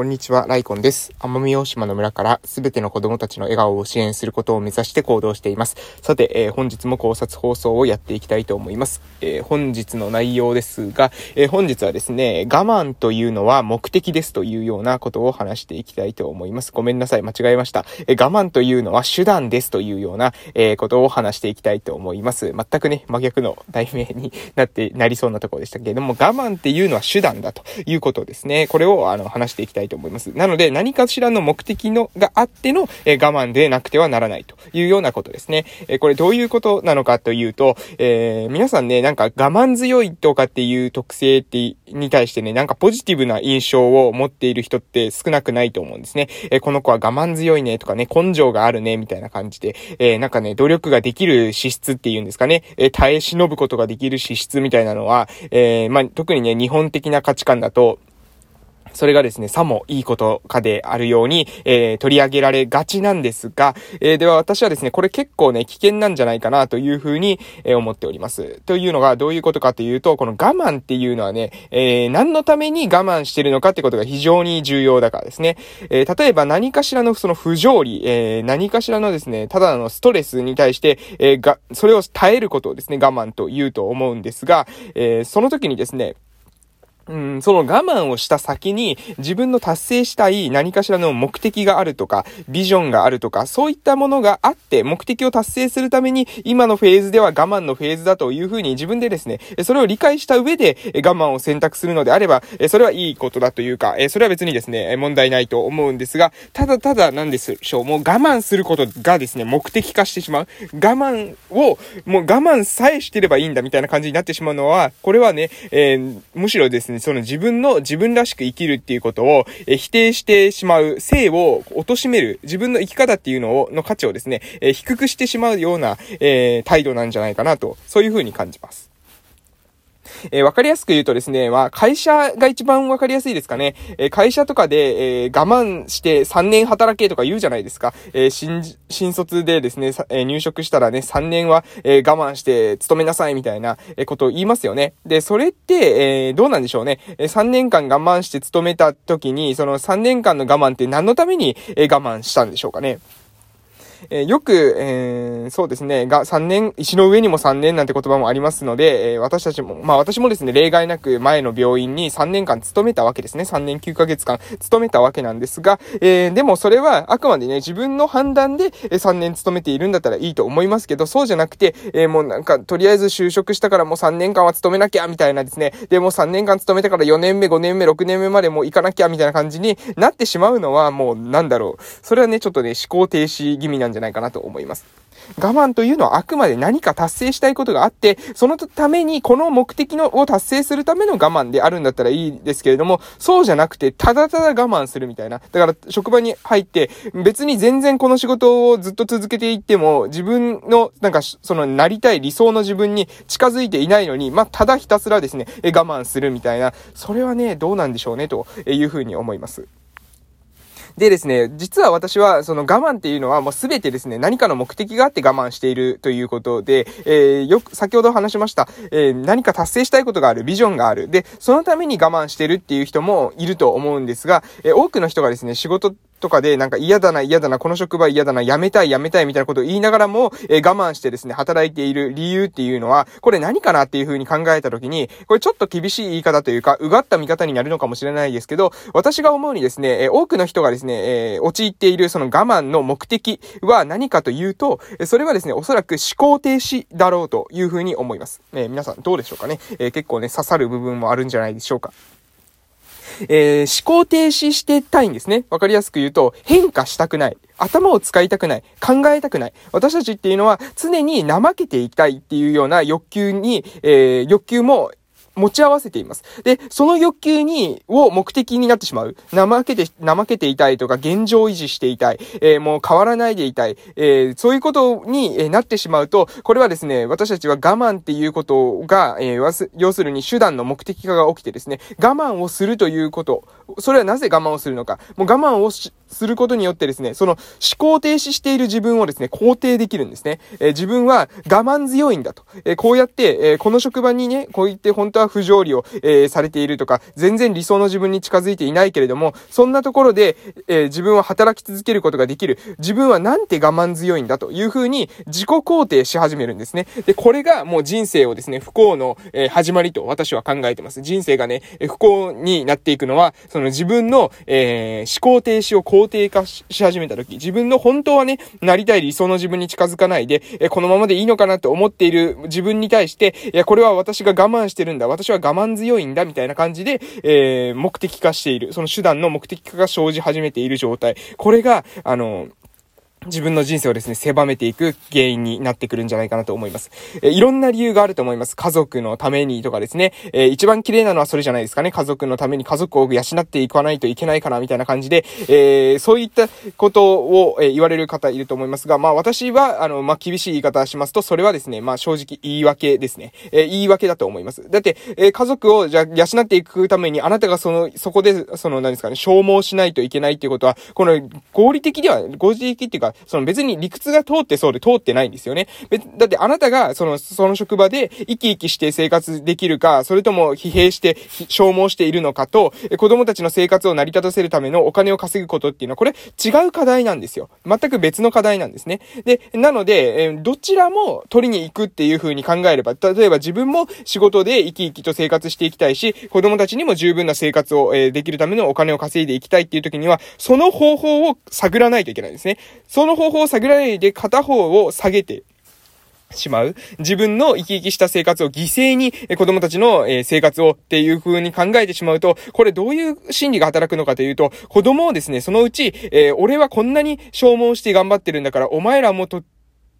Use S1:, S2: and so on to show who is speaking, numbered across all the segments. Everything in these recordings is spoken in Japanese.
S1: こんにちは、ライコンです。奄美大島の村からすべての子供たちの笑顔を支援することを目指して行動しています。さて、えー、本日も考察放送をやっていきたいと思います。えー、本日の内容ですが、えー、本日はですね、我慢というのは目的ですというようなことを話していきたいと思います。ごめんなさい、間違えました。え我慢というのは手段ですというような、えことを話していきたいと思います。全くね、真逆の題名になって、なりそうなところでしたけれども、我慢っていうのは手段だということですね。これをあの話していきたいと思います。なので、何かしらの目的のがあっての、え我慢でなくてはならないというようなことですね。えこれどういうことなのかというと、えー、皆さんね、なんか我慢強いとかっていう特性ってに対してね、なんかポジティブな印象を持っている人って少なくないと思うんですね。えこの子は我慢強いねとかね、根性があるね、みたいな感じで、えー、なんかね、努力ができる資質っていうんですかね、え耐え忍ぶことができる資質みたいなのは、えー、まあ、特にね、日本的な価値観だと、それがですね、さもいいことかであるように、えー、取り上げられがちなんですが、えー、では私はですね、これ結構ね、危険なんじゃないかなというふうに、えー、思っております。というのがどういうことかというと、この我慢っていうのはね、え、何のために我慢してるのかってことが非常に重要だからですね。え、例えば何かしらのその不条理、え、何かしらのですね、ただのストレスに対して、え、が、それを耐えることをですね、我慢と言うと思うんですが、え、その時にですね、うん、その我慢をした先に自分の達成したい何かしらの目的があるとか、ビジョンがあるとか、そういったものがあって、目的を達成するために、今のフェーズでは我慢のフェーズだというふうに自分でですね、それを理解した上で我慢を選択するのであれば、それはいいことだというか、それは別にですね、問題ないと思うんですが、ただただなんでしょう、もう我慢することがですね、目的化してしまう。我慢を、もう我慢さえしてればいいんだみたいな感じになってしまうのは、これはね、えー、むしろですね、その自分の自分らしく生きるっていうことを、え否定してしまう、性を貶める、自分の生き方っていうのを、の価値をですね、え低くしてしまうような、えー、態度なんじゃないかなと、そういうふうに感じます。えー、わかりやすく言うとですね、まあ、会社が一番わかりやすいですかね。えー、会社とかで、えー、我慢して3年働けとか言うじゃないですか。えー、新、新卒でですね、え、入職したらね、3年は、え、我慢して勤めなさいみたいな、えことを言いますよね。で、それって、え、どうなんでしょうね。え、3年間我慢して勤めた時に、その3年間の我慢って何のために、え、我慢したんでしょうかね。えー、よく、えー、そうですね、が、3年、石の上にも3年なんて言葉もありますので、えー、私たちも、まあ私もですね、例外なく前の病院に3年間勤めたわけですね。3年9ヶ月間勤めたわけなんですが、え、でもそれはあくまでね、自分の判断で3年勤めているんだったらいいと思いますけど、そうじゃなくて、え、もうなんか、とりあえず就職したからもう3年間は勤めなきゃ、みたいなですね。で、もう3年間勤めたから4年目、5年目、6年目までもう行かなきゃ、みたいな感じになってしまうのは、もうなんだろう。それはね、ちょっとね、思考停止気味なんじゃないかなと思い。ます。我慢というのはあくまで何か達成したいことがあって、そのためにこの目的のを達成するための我慢であるんだったらいいですけれども、そうじゃなくて、ただただ我慢するみたいな。だから職場に入って、別に全然この仕事をずっと続けていっても、自分の、なんか、そのなりたい理想の自分に近づいていないのに、まあ、ただひたすらですね、我慢するみたいな、それはね、どうなんでしょうね、というふうに思います。でですね、実は私はその我慢っていうのはもうすべてですね、何かの目的があって我慢しているということで、えー、よく、先ほど話しました、えー、何か達成したいことがある、ビジョンがある。で、そのために我慢してるっていう人もいると思うんですが、えー、多くの人がですね、仕事とかで、なんか嫌だな、嫌だな、この職場嫌だな、辞めたい、辞めたいみたいなことを言いながらも、えー、我慢してですね、働いている理由っていうのは、これ何かなっていう風に考えたときに、これちょっと厳しい言い方というか、うがった見方になるのかもしれないですけど、私が思うにですね、えー、多くの人がですね、えー、陥っているその我慢の目的は何かというと、それはですね、おそらく思考停止だろうという風に思います。え皆さんどうでしょうかね、え結構ね、刺さる部分もあるんじゃないでしょうか。えー、思考停止してたいんですね。わかりやすく言うと、変化したくない。頭を使いたくない。考えたくない。私たちっていうのは常に怠けていたいっていうような欲求に、えー、欲求も持ち合わせています。で、その欲求に、を目的になってしまう。怠けて、怠けていたいとか、現状維持していたい。えー、もう変わらないでいたい。えー、そういうことに、えなってしまうと、これはですね、私たちは我慢っていうことが、えー、要するに手段の目的化が起きてですね、我慢をするということ。それはなぜ我慢をするのか。もう我慢をすることによってですね、その思考停止している自分をですね、肯定できるんですね。えー、自分は我慢強いんだと。えー、こうやって、えー、この職場にね、こう言って本当は不条理を、えー、されているとか、全然理想の自分に近づいていないけれども、そんなところで、えー、自分は働き続けることができる。自分はなんて我慢強いんだというふうに自己肯定し始めるんですね。で、これがもう人生をですね、不幸の、えー、始まりと私は考えてます。人生がね、不幸になっていくのは、その自分の、えー、思考停止を肯定化し始めた時、自分の本当はね、なりたい理想の自分に近づかないで、えー、このままでいいのかなと思っている自分に対して、いや、これは私が我慢してるんだ、私は我慢強いんだ、みたいな感じで、えー、目的化している。その手段の目的化が生じ始めている状態。これが、あの、自分の人生をですね、狭めていく原因になってくるんじゃないかなと思います。えいろんな理由があると思います。家族のためにとかですね、えー、一番綺麗なのはそれじゃないですかね。家族のために家族を養っていかないといけないかな、みたいな感じで、えー、そういったことを、え言われる方いると思いますが、まあ私は、あの、まあ厳しい言い方しますと、それはですね、まあ正直言い訳ですね。え言い訳だと思います。だって、え家族をじゃ養っていくために、あなたがその、そこで、その、何ですかね、消耗しないといけないっていうことは、この合理的では、合理的っていうか、その別に理屈が通ってそうで通ってないんですよね。だってあなたが、その、その職場で生き生きして生活できるか、それとも疲弊して消耗しているのかと、子供たちの生活を成り立たせるためのお金を稼ぐことっていうのは、これ違う課題なんですよ。全く別の課題なんですね。で、なので、えどちらも取りに行くっていう風に考えれば、例えば自分も仕事で生き生きと生活していきたいし、子供たちにも十分な生活を、えできるためのお金を稼いでいきたいっていう時には、その方法を探らないといけないんですね。その方法を探らないで片方を下げてしまう。自分の生き生きした生活を犠牲に子供たちの生活をっていう風に考えてしまうと、これどういう心理が働くのかというと、子供をですね、そのうち、えー、俺はこんなに消耗して頑張ってるんだから、お前らもと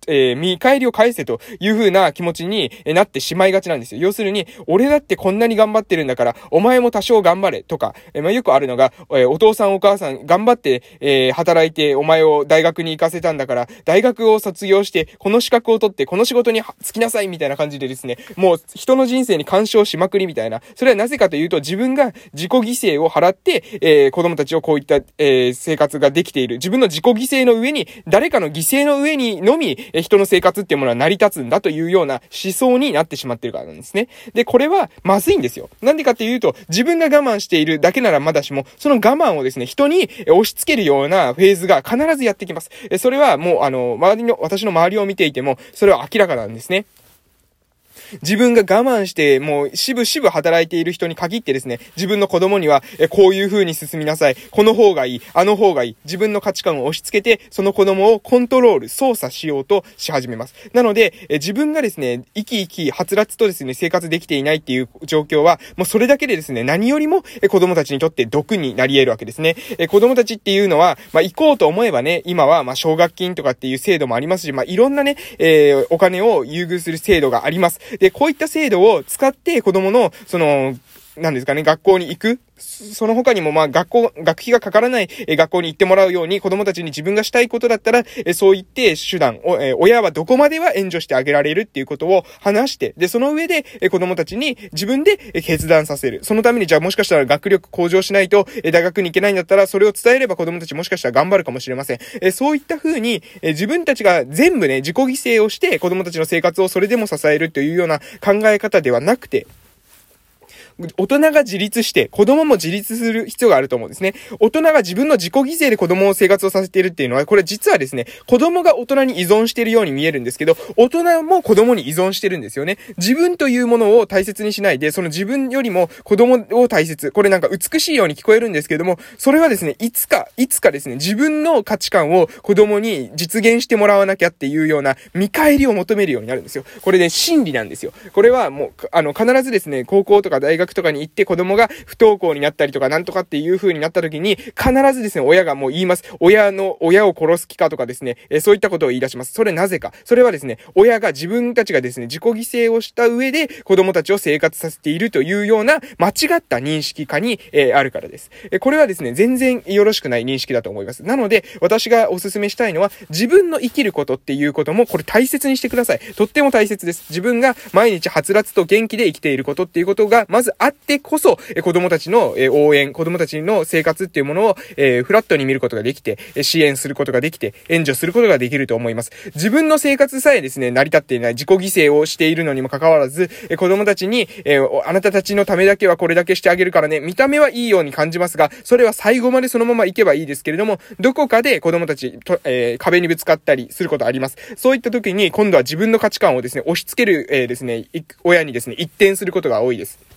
S1: えー、見返りを返せという風な気持ちになってしまいがちなんですよ。要するに、俺だってこんなに頑張ってるんだから、お前も多少頑張れとか、えー、まあ、よくあるのが、えー、お父さんお母さん頑張って、え働いてお前を大学に行かせたんだから、大学を卒業して、この資格を取って、この仕事に就きなさいみたいな感じでですね、もう人の人生に干渉しまくりみたいな。それはなぜかというと、自分が自己犠牲を払って、え子供たちをこういった、え生活ができている。自分の自己犠牲の上に、誰かの犠牲の上にのみ、え人の生活っていうものは成り立つんだというような思想になってしまってるからなんですね。で、これはまずいんですよ。なんでかっていうと、自分が我慢しているだけならまだしも、その我慢をですね、人に押し付けるようなフェーズが必ずやってきます。それはもう、あの、周りの、私の周りを見ていても、それは明らかなんですね。自分が我慢して、もう、しぶしぶ働いている人に限ってですね、自分の子供には、え、こういう風に進みなさい。この方がいい。あの方がいい。自分の価値観を押し付けて、その子供をコントロール、操作しようとし始めます。なので、え、自分がですね、生き生き、はつらつとですね、生活できていないっていう状況は、もうそれだけでですね、何よりも、え、子供たちにとって毒になり得るわけですね。え、子供たちっていうのは、まあ、行こうと思えばね、今は、ま奨学金とかっていう制度もありますし、まあ、いろんなね、えー、お金を優遇する制度があります。で、こういった制度を使って子供の、その、なんですかね、学校に行く？その他にも、まあ、学校、学費がかからない、え学校に行ってもらうように、子供たちに自分がしたいことだったら、えそう言って手段を、え親はどこまでは援助してあげられる？っていうことを話して、で、その上で、え子供たちに自分で決断させる。そのために、じゃあもしかしたら学力向上しないと、え大学に行けないんだったら、それを伝えれば子供たちもしかしたら頑張るかもしれません。えそういった風に、え自分たちが全部ね、自己犠牲をして、子供たちの生活をそれでも支えるというような考え方ではなくて、大人が自立して、子供も自立する必要があると思うんですね。大人が自分の自己犠牲で子供を生活をさせているっていうのは、これ実はですね、子供が大人に依存しているように見えるんですけど、大人も子供に依存してるんですよね。自分というものを大切にしないで、その自分よりも子供を大切。これなんか美しいように聞こえるんですけども、それはですね、いつか、いつかですね、自分の価値観を子供に実現してもらわなきゃっていうような見返りを求めるようになるんですよ。これで、真理なんですよ。これはもう、あの、必ずですね、高校とか大学とかに行って子供が不登校になったりとかなんとかっていう風になった時に、必ずですね、親がもう言います。親の、親を殺す気かとかですね、えそういったことを言い出します。それなぜか。それはですね、親が自分たちがですね、自己犠牲をした上で子供たちを生活させているというような間違った認識化に、えあるからです。えこれはですね、全然よろしくない認識だと思います。なので、私がお勧めしたいのは、自分の生きることっていうことも、これ大切にしてください。とっても大切です。自分が毎日はつらつと元気で生きていることっていうことが、まずあってこそ、え子供たちの、え応援、子供たちの生活っていうものを、えフラットに見ることができて、支援することができて、援助することができると思います。自分の生活さえですね、成り立っていない自己犠牲をしているのにもかかわらず、え子供たちに、えあなたたちのためだけはこれだけしてあげるからね、見た目はいいように感じますが、それは最後までそのまま行けばいいですけれども、どこかで子供たちと、えー、壁にぶつかったりすることあります。そういった時に、今度は自分の価値観をですね、押し付ける、えー、ですね、親にですね、一転することが多いです。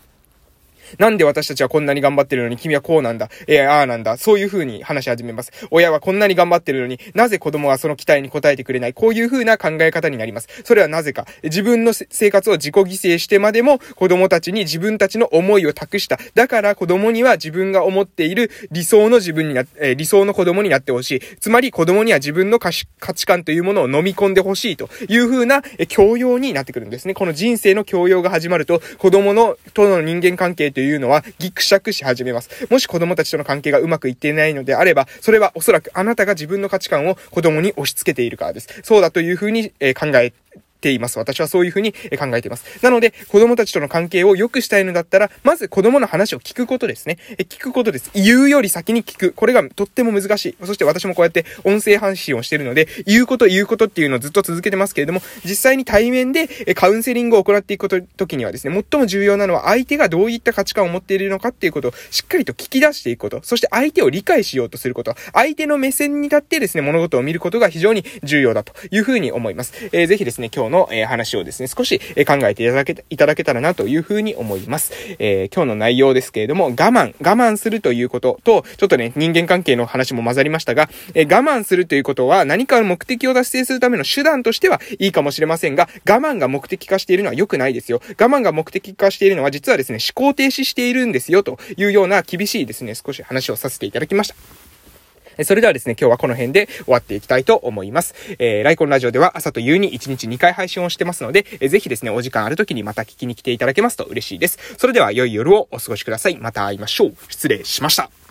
S1: なんで私たちはこんなに頑張ってるのに君はこうなんだ。えー、ああなんだ。そういう風に話し始めます。親はこんなに頑張ってるのに、なぜ子供はその期待に応えてくれない？こういう風な考え方になります。それはなぜか。自分の生活を自己犠牲してまでも子供たちに自分たちの思いを託した。だから子供には自分が思っている理想の自分にな、えー、理想の子供になってほしい。つまり子供には自分の価値観というものを飲み込んでほしいという風な、え教養になってくるんですね。この人生の教養が始まると、子供のとの人間関係といういうのは、ギクシャクし始めます。もし子供たちとの関係がうまくいっていないのであれば、それはおそらくあなたが自分の価値観を子供に押し付けているからです。そうだというふうに、え考えています。私はそういうふうに考えています。なので、子供たちとの関係を良くしたいのだったら、まず子供の話を聞くことですね。え聞くことです。言うより先に聞く。これがとっても難しい。そして私もこうやって音声配信をしてるので、言うこと言うことっていうのをずっと続けてますけれども、実際に対面でカウンセリングを行っていくこと時にはですね、最も重要なのは相手がどういった価値観を持っているのかっていうことをしっかりと聞き出していくこと。そして相手を理解しようとすること。相手の目線に立ってですね、物事を見ることが非常に重要だというふうに思います。えー、ぜひですね、今日の、のえ話をですね、少し考えていただけ、いただけたらなというふうに思います。えー、今日の内容ですけれども、我慢、我慢するということと、ちょっとね、人間関係の話も混ざりましたが、えー、我慢するということは何かの目的を達成するための手段としてはいいかもしれませんが、我慢が目的化しているのは良くないですよ。我慢が目的化しているのは実はですね、思考停止しているんですよというような厳しいですね、少し話をさせていただきました。それではですね、今日はこの辺で終わっていきたいと思います。えー、ライコンラジオでは朝と夕に1日2回配信をしてますので、えー、ぜひですね、お時間ある時にまた聞きに来ていただけますと嬉しいです。それでは良い夜をお過ごしください。また会いましょう。失礼しました。